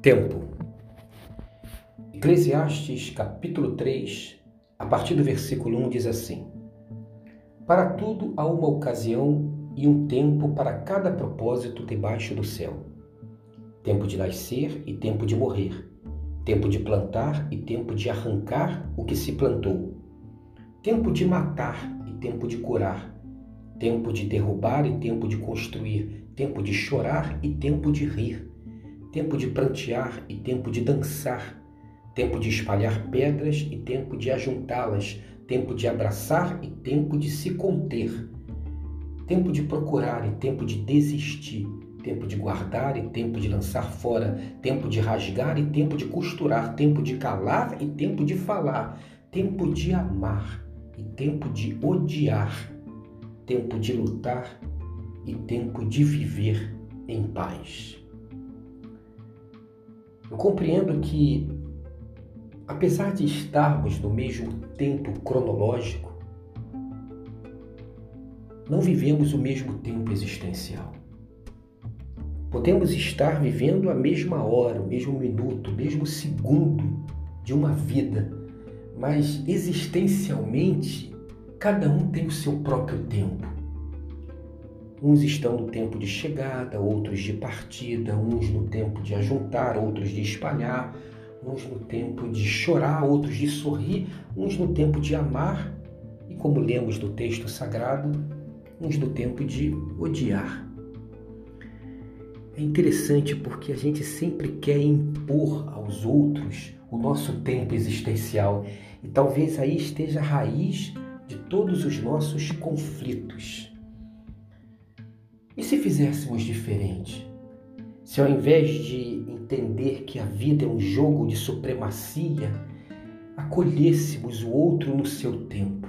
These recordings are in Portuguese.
Tempo. Eclesiastes capítulo 3, a partir do versículo 1 diz assim: Para tudo há uma ocasião e um tempo para cada propósito debaixo do céu. Tempo de nascer e tempo de morrer. Tempo de plantar e tempo de arrancar o que se plantou. Tempo de matar e tempo de curar. Tempo de derrubar e tempo de construir. Tempo de chorar e tempo de rir tempo de prantear e tempo de dançar, tempo de espalhar pedras e tempo de ajuntá-las, tempo de abraçar e tempo de se conter, tempo de procurar e tempo de desistir, tempo de guardar e tempo de lançar fora, tempo de rasgar e tempo de costurar, tempo de calar e tempo de falar, tempo de amar e tempo de odiar, tempo de lutar e tempo de viver em paz. Eu compreendo que, apesar de estarmos no mesmo tempo cronológico, não vivemos o mesmo tempo existencial. Podemos estar vivendo a mesma hora, o mesmo minuto, o mesmo segundo de uma vida, mas existencialmente cada um tem o seu próprio tempo. Uns estão no tempo de chegada, outros de partida, uns no tempo de ajuntar, outros de espalhar, uns no tempo de chorar, outros de sorrir, uns no tempo de amar e, como lemos no texto sagrado, uns no tempo de odiar. É interessante porque a gente sempre quer impor aos outros o nosso tempo existencial e talvez aí esteja a raiz de todos os nossos conflitos. E se fizéssemos diferente? Se ao invés de entender que a vida é um jogo de supremacia, acolhêssemos o outro no seu tempo.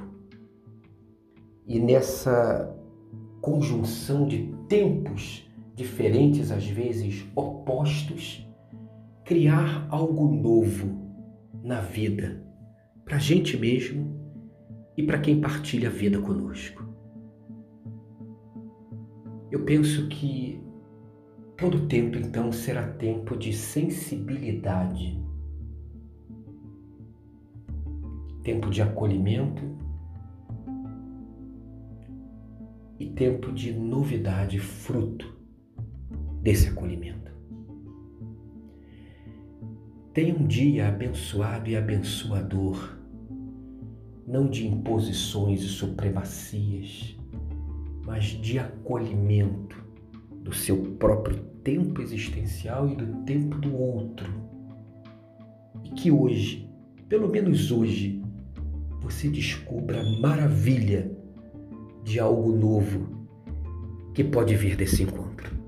E nessa conjunção de tempos diferentes, às vezes opostos, criar algo novo na vida, para a gente mesmo e para quem partilha a vida conosco. Eu penso que todo tempo então será tempo de sensibilidade, tempo de acolhimento. E tempo de novidade, fruto desse acolhimento. Tenha um dia abençoado e abençoador, não de imposições e supremacias mas de acolhimento do seu próprio tempo existencial e do tempo do outro. E que hoje, pelo menos hoje, você descubra a maravilha de algo novo que pode vir desse encontro.